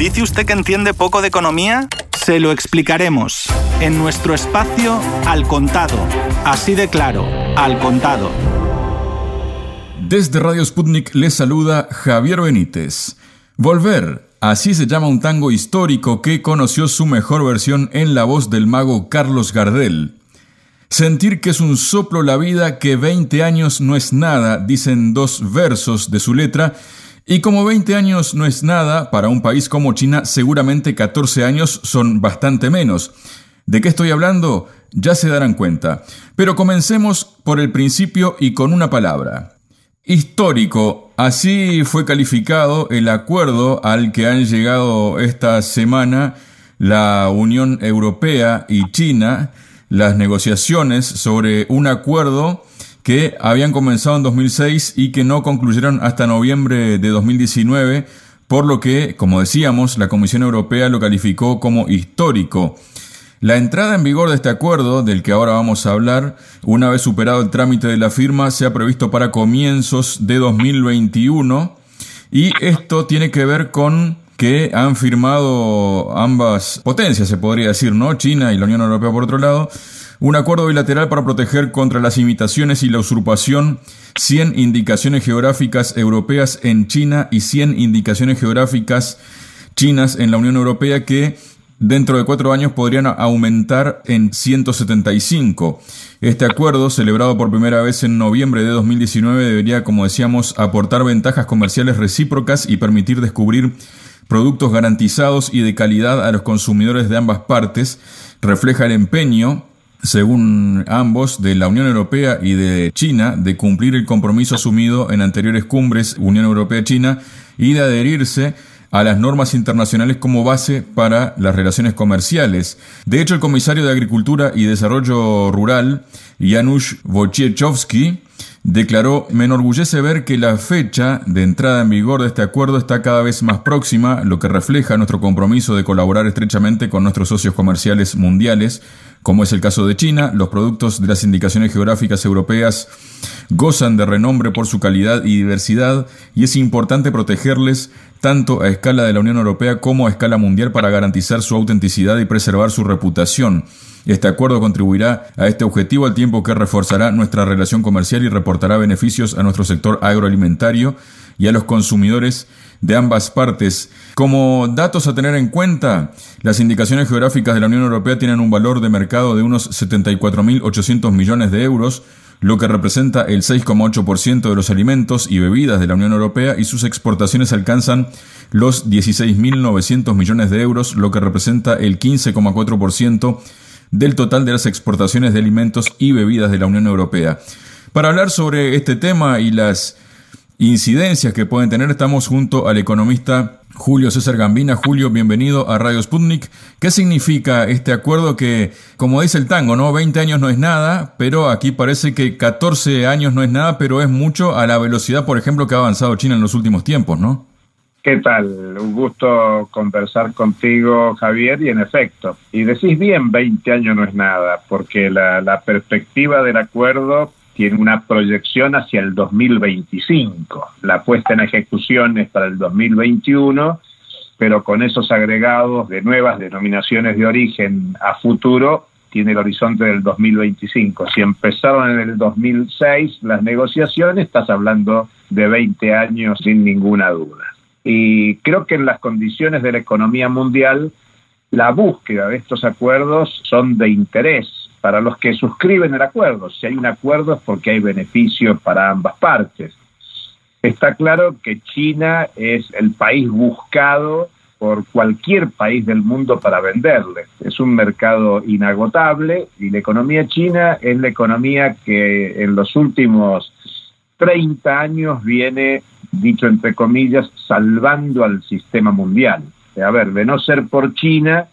¿Dice usted que entiende poco de economía? Se lo explicaremos en nuestro espacio Al Contado. Así de claro, Al Contado. Desde Radio Sputnik les saluda Javier Benítez. Volver, así se llama un tango histórico que conoció su mejor versión en la voz del mago Carlos Gardel. Sentir que es un soplo la vida, que 20 años no es nada, dicen dos versos de su letra, y como 20 años no es nada, para un país como China seguramente 14 años son bastante menos. ¿De qué estoy hablando? Ya se darán cuenta. Pero comencemos por el principio y con una palabra. Histórico. Así fue calificado el acuerdo al que han llegado esta semana la Unión Europea y China, las negociaciones sobre un acuerdo que habían comenzado en 2006 y que no concluyeron hasta noviembre de 2019, por lo que, como decíamos, la Comisión Europea lo calificó como histórico. La entrada en vigor de este acuerdo, del que ahora vamos a hablar, una vez superado el trámite de la firma, se ha previsto para comienzos de 2021 y esto tiene que ver con que han firmado ambas potencias, se podría decir, ¿no? China y la Unión Europea por otro lado, un acuerdo bilateral para proteger contra las imitaciones y la usurpación 100 indicaciones geográficas europeas en China y 100 indicaciones geográficas chinas en la Unión Europea que dentro de cuatro años podrían aumentar en 175. Este acuerdo, celebrado por primera vez en noviembre de 2019, debería, como decíamos, aportar ventajas comerciales recíprocas y permitir descubrir productos garantizados y de calidad a los consumidores de ambas partes. Refleja el empeño según ambos, de la Unión Europea y de China, de cumplir el compromiso asumido en anteriores cumbres Unión Europea-China y de adherirse a las normas internacionales como base para las relaciones comerciales. De hecho, el comisario de Agricultura y Desarrollo Rural, Janusz Wojciechowski, declaró, me enorgullece ver que la fecha de entrada en vigor de este acuerdo está cada vez más próxima, lo que refleja nuestro compromiso de colaborar estrechamente con nuestros socios comerciales mundiales, como es el caso de China. Los productos de las indicaciones geográficas europeas gozan de renombre por su calidad y diversidad y es importante protegerles tanto a escala de la Unión Europea como a escala mundial para garantizar su autenticidad y preservar su reputación. Este acuerdo contribuirá a este objetivo al tiempo que reforzará nuestra relación comercial y reportará beneficios a nuestro sector agroalimentario y a los consumidores de ambas partes. Como datos a tener en cuenta, las indicaciones geográficas de la Unión Europea tienen un valor de mercado de unos 74.800 millones de euros, lo que representa el 6,8% de los alimentos y bebidas de la Unión Europea y sus exportaciones alcanzan los 16.900 millones de euros, lo que representa el 15,4% del total de las exportaciones de alimentos y bebidas de la Unión Europea. Para hablar sobre este tema y las incidencias que pueden tener, estamos junto al economista Julio César Gambina. Julio, bienvenido a Radio Sputnik. ¿Qué significa este acuerdo que, como dice el tango, no 20 años no es nada, pero aquí parece que 14 años no es nada, pero es mucho a la velocidad, por ejemplo, que ha avanzado China en los últimos tiempos, ¿no? ¿Qué tal? Un gusto conversar contigo, Javier, y en efecto, y decís bien, 20 años no es nada, porque la, la perspectiva del acuerdo tiene una proyección hacia el 2025. La puesta en ejecución es para el 2021, pero con esos agregados de nuevas denominaciones de origen a futuro, tiene el horizonte del 2025. Si empezaron en el 2006 las negociaciones, estás hablando de 20 años sin ninguna duda. Y creo que en las condiciones de la economía mundial, la búsqueda de estos acuerdos son de interés para los que suscriben el acuerdo. Si hay un acuerdo es porque hay beneficios para ambas partes. Está claro que China es el país buscado por cualquier país del mundo para venderle. Es un mercado inagotable y la economía china es la economía que en los últimos 30 años viene dicho entre comillas, salvando al sistema mundial. A ver, de no ser por China,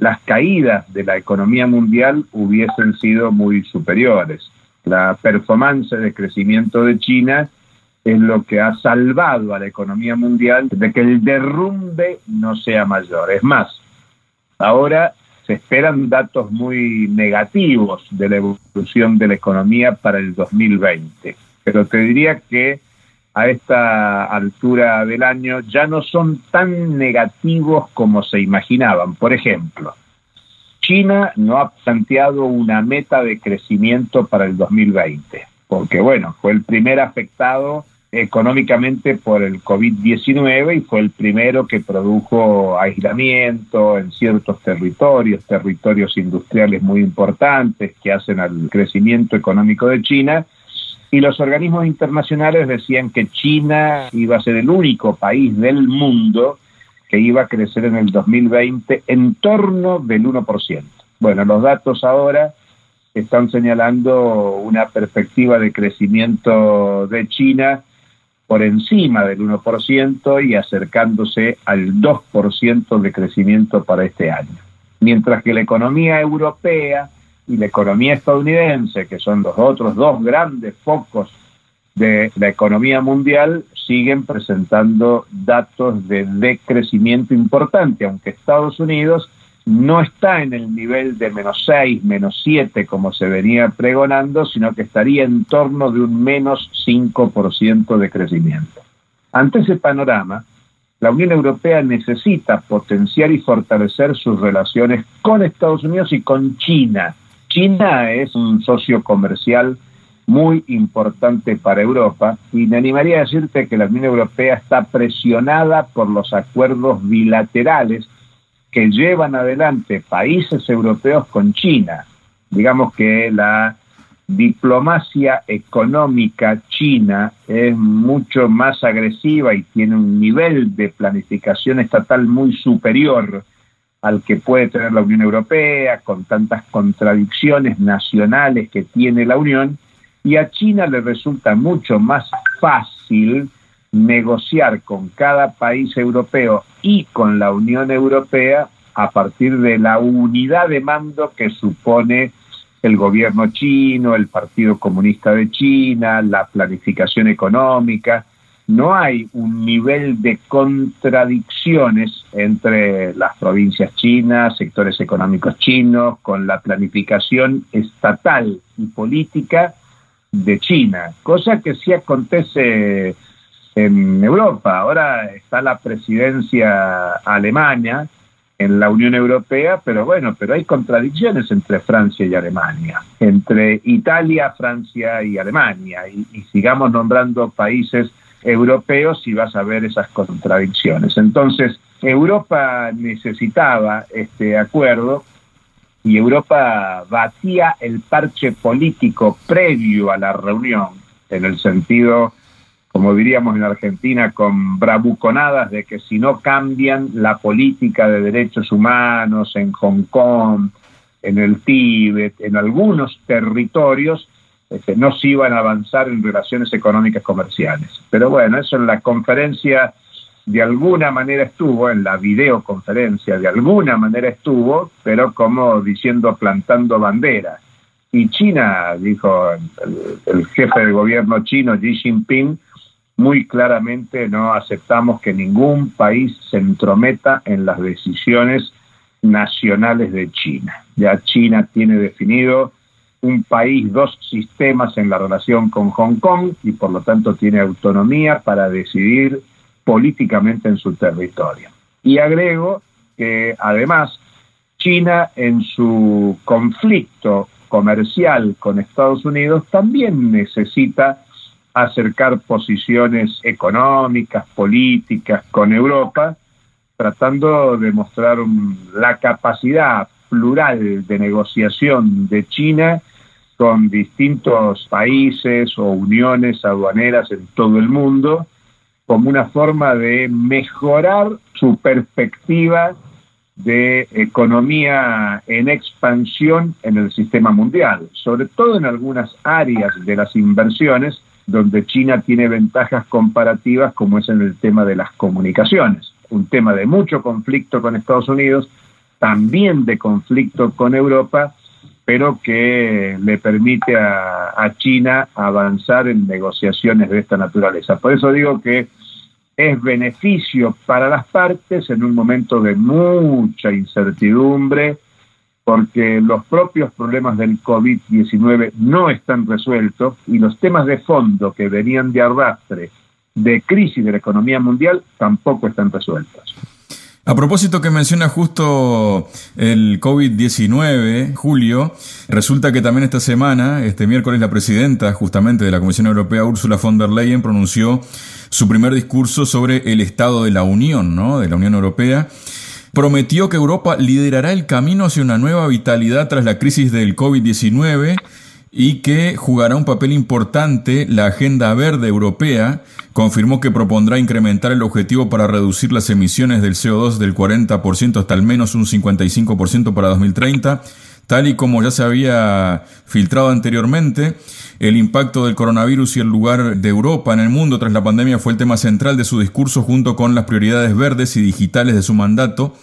las caídas de la economía mundial hubiesen sido muy superiores. La performance de crecimiento de China es lo que ha salvado a la economía mundial de que el derrumbe no sea mayor. Es más, ahora se esperan datos muy negativos de la evolución de la economía para el 2020. Pero te diría que a esta altura del año ya no son tan negativos como se imaginaban. Por ejemplo, China no ha planteado una meta de crecimiento para el 2020, porque bueno, fue el primer afectado económicamente por el COVID-19 y fue el primero que produjo aislamiento en ciertos territorios, territorios industriales muy importantes que hacen al crecimiento económico de China y los organismos internacionales decían que China iba a ser el único país del mundo que iba a crecer en el 2020 en torno del 1%. Bueno, los datos ahora están señalando una perspectiva de crecimiento de China por encima del 1% y acercándose al 2% de crecimiento para este año. Mientras que la economía europea y la economía estadounidense, que son los otros dos grandes focos de la economía mundial, siguen presentando datos de decrecimiento importante, aunque Estados Unidos no está en el nivel de menos 6, menos 7 como se venía pregonando, sino que estaría en torno de un menos 5% de crecimiento. Ante ese panorama, la Unión Europea necesita potenciar y fortalecer sus relaciones con Estados Unidos y con China, China es un socio comercial muy importante para Europa y me animaría a decirte que la Unión Europea está presionada por los acuerdos bilaterales que llevan adelante países europeos con China. Digamos que la diplomacia económica china es mucho más agresiva y tiene un nivel de planificación estatal muy superior al que puede tener la Unión Europea, con tantas contradicciones nacionales que tiene la Unión, y a China le resulta mucho más fácil negociar con cada país europeo y con la Unión Europea a partir de la unidad de mando que supone el gobierno chino, el Partido Comunista de China, la planificación económica, no hay un nivel de contradicciones entre las provincias chinas, sectores económicos chinos, con la planificación estatal y política de China, cosa que sí acontece en Europa. Ahora está la presidencia alemana en la Unión Europea, pero bueno, pero hay contradicciones entre Francia y Alemania, entre Italia, Francia y Alemania, y, y sigamos nombrando países europeos y vas a ver esas contradicciones. Entonces, Europa necesitaba este acuerdo y Europa batía el parche político previo a la reunión, en el sentido, como diríamos en Argentina, con bravuconadas de que si no cambian la política de derechos humanos en Hong Kong, en el Tíbet, en algunos territorios, este, no se iban a avanzar en relaciones económicas comerciales. Pero bueno, eso en la conferencia de alguna manera estuvo, en la videoconferencia de alguna manera estuvo, pero como diciendo plantando banderas. Y China, dijo el, jefe de gobierno chino, Xi Jinping, muy claramente no aceptamos que ningún país se entrometa en las decisiones nacionales de China. Ya China tiene definido un país, dos sistemas en la relación con Hong Kong y por lo tanto tiene autonomía para decidir políticamente en su territorio. Y agrego que además China en su conflicto comercial con Estados Unidos también necesita acercar posiciones económicas, políticas con Europa, tratando de mostrar la capacidad plural de negociación de China con distintos países o uniones aduaneras en todo el mundo como una forma de mejorar su perspectiva de economía en expansión en el sistema mundial, sobre todo en algunas áreas de las inversiones donde China tiene ventajas comparativas como es en el tema de las comunicaciones, un tema de mucho conflicto con Estados Unidos, también de conflicto con Europa, pero que le permite a, China avanzar en negociaciones de esta naturaleza. Por eso digo que es beneficio para las partes en un momento de mucha incertidumbre, porque los propios problemas del COVID-19 no están resueltos y los temas de fondo que venían de arrastre de crisis de la economía mundial tampoco están resueltas. A propósito que menciona justo el COVID-19, Julio, resulta que también esta semana, este miércoles, la presidenta justamente de la Comisión Europea, Ursula von der Leyen, pronunció su primer discurso sobre el estado de la Unión, ¿no? De la Unión Europea. Prometió que Europa liderará el camino hacia una nueva vitalidad tras la crisis del COVID-19 y que jugará un papel importante la Agenda Verde Europea. Confirmó que propondrá incrementar el objetivo para reducir las emisiones del CO2 del 40% hasta al menos un 55% para 2030. Tal y como ya se había filtrado anteriormente, el impacto del coronavirus y el lugar de Europa en el mundo tras la pandemia fue el tema central de su discurso junto con las prioridades verdes y digitales de su mandato.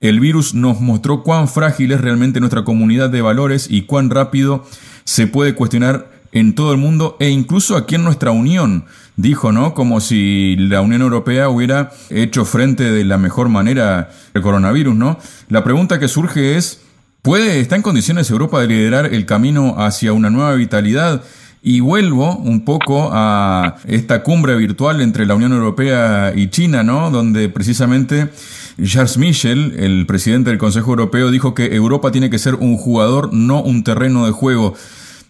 El virus nos mostró cuán frágil es realmente nuestra comunidad de valores y cuán rápido se puede cuestionar en todo el mundo e incluso aquí en nuestra Unión, dijo, ¿no? Como si la Unión Europea hubiera hecho frente de la mejor manera el coronavirus, ¿no? La pregunta que surge es, ¿puede, está en condiciones Europa de liderar el camino hacia una nueva vitalidad? Y vuelvo un poco a esta cumbre virtual entre la Unión Europea y China, ¿no? Donde precisamente Charles Michel, el presidente del Consejo Europeo, dijo que Europa tiene que ser un jugador, no un terreno de juego.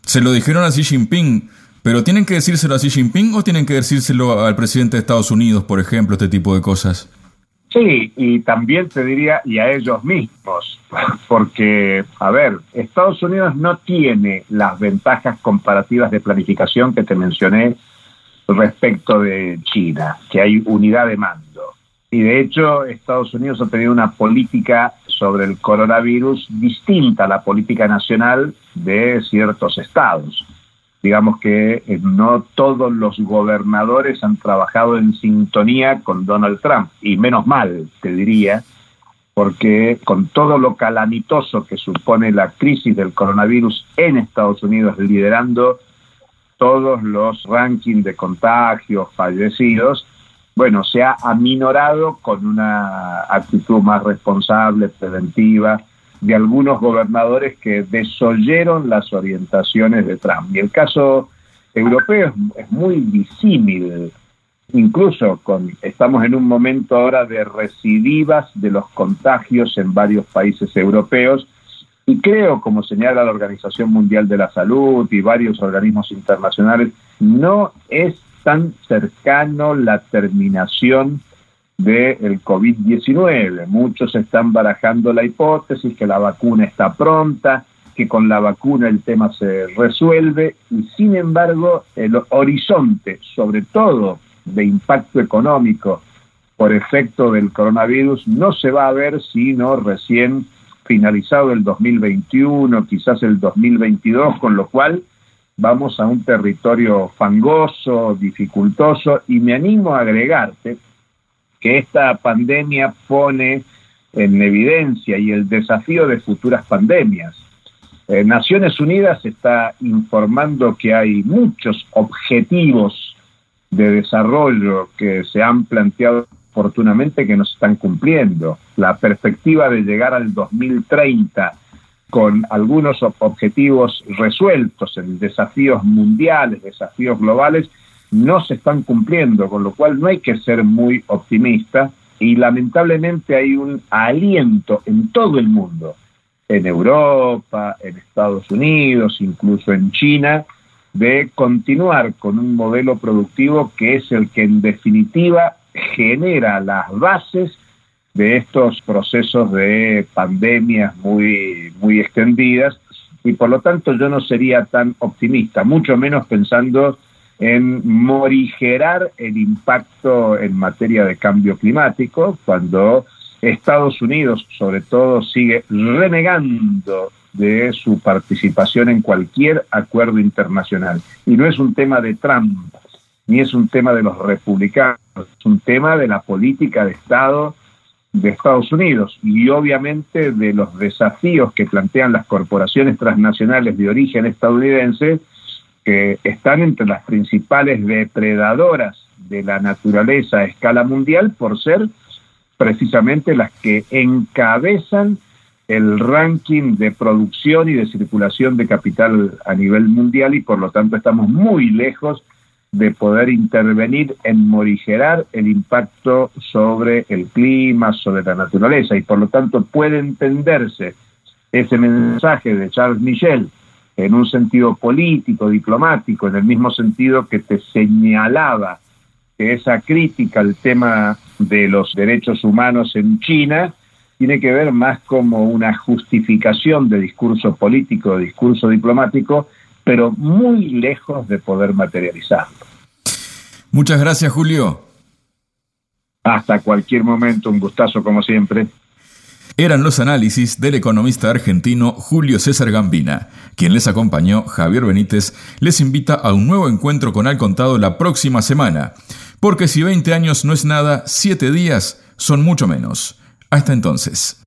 Se lo dijeron a Xi Jinping, pero ¿tienen que decírselo a Xi Jinping o tienen que decírselo al presidente de Estados Unidos, por ejemplo, este tipo de cosas? Sí, y también te diría, y a ellos mismos, porque, a ver, Estados Unidos no tiene las ventajas comparativas de planificación que te mencioné respecto de China, que hay unidad de mando. Y de hecho, Estados Unidos ha tenido una política sobre el coronavirus distinta a la política nacional de ciertos estados. Digamos que eh, no todos los gobernadores han trabajado en sintonía con Donald Trump, y menos mal, te diría, porque con todo lo calamitoso que supone la crisis del coronavirus en Estados Unidos, liderando todos los rankings de contagios, fallecidos, bueno, se ha aminorado con una actitud más responsable, preventiva, de algunos gobernadores que desoyeron las orientaciones de Trump. Y el caso europeo es, muy disímil, incluso con, estamos en un momento ahora de recidivas de los contagios en varios países europeos, y creo, como señala la Organización Mundial de la Salud y varios organismos internacionales, no es tan cercano la terminación del COVID-19. Muchos están barajando la hipótesis que la vacuna está pronta, que con la vacuna el tema se resuelve y sin embargo el horizonte, sobre todo de impacto económico por efecto del coronavirus, no se va a ver sino recién finalizado el 2021, quizás el 2022, con lo cual vamos a un territorio fangoso, dificultoso, y me animo a agregarte que esta pandemia pone en evidencia y el desafío de futuras pandemias. Eh, Naciones Unidas está informando que hay muchos objetivos de desarrollo que se han planteado oportunamente que no se están cumpliendo. La perspectiva de llegar al 2030 con algunos objetivos resueltos en desafíos mundiales, desafíos globales, no se están cumpliendo, con lo cual no hay que ser muy optimista y lamentablemente hay un aliento en todo el mundo, en Europa, en Estados Unidos, incluso en China, de continuar con un modelo productivo que es el que en definitiva genera las bases de estos procesos de pandemias muy, muy extendidas y por lo tanto yo no sería tan optimista, mucho menos pensando en morigerar el impacto en materia de cambio climático, cuando Estados Unidos sobre todo sigue renegando de su participación en cualquier acuerdo internacional. Y no es un tema de Trump, ni es un tema de los republicanos, es un tema de la política de Estado de Estados Unidos y obviamente de los desafíos que plantean las corporaciones transnacionales de origen estadounidense que están entre las principales depredadoras de la naturaleza a escala mundial por ser precisamente las que encabezan el ranking de producción y de circulación de capital a nivel mundial y por lo tanto estamos muy lejos de poder intervenir en morigerar el impacto sobre el clima, sobre la naturaleza, y por lo tanto puede entenderse ese mensaje de Charles Michel en un sentido político, diplomático, en el mismo sentido que te señalaba que esa crítica al tema de los derechos humanos en China tiene que ver más como una justificación de discurso político, de discurso diplomático, pero muy lejos de poder materializarlo. Muchas gracias, Julio. Hasta cualquier momento, un gustazo como siempre. Eran los análisis del economista argentino Julio César Gambina. Quien les acompañó, Javier Benítez, les invita a un nuevo encuentro con Al Contado la próxima semana. Porque si 20 años no es nada, 7 días son mucho menos. Hasta entonces.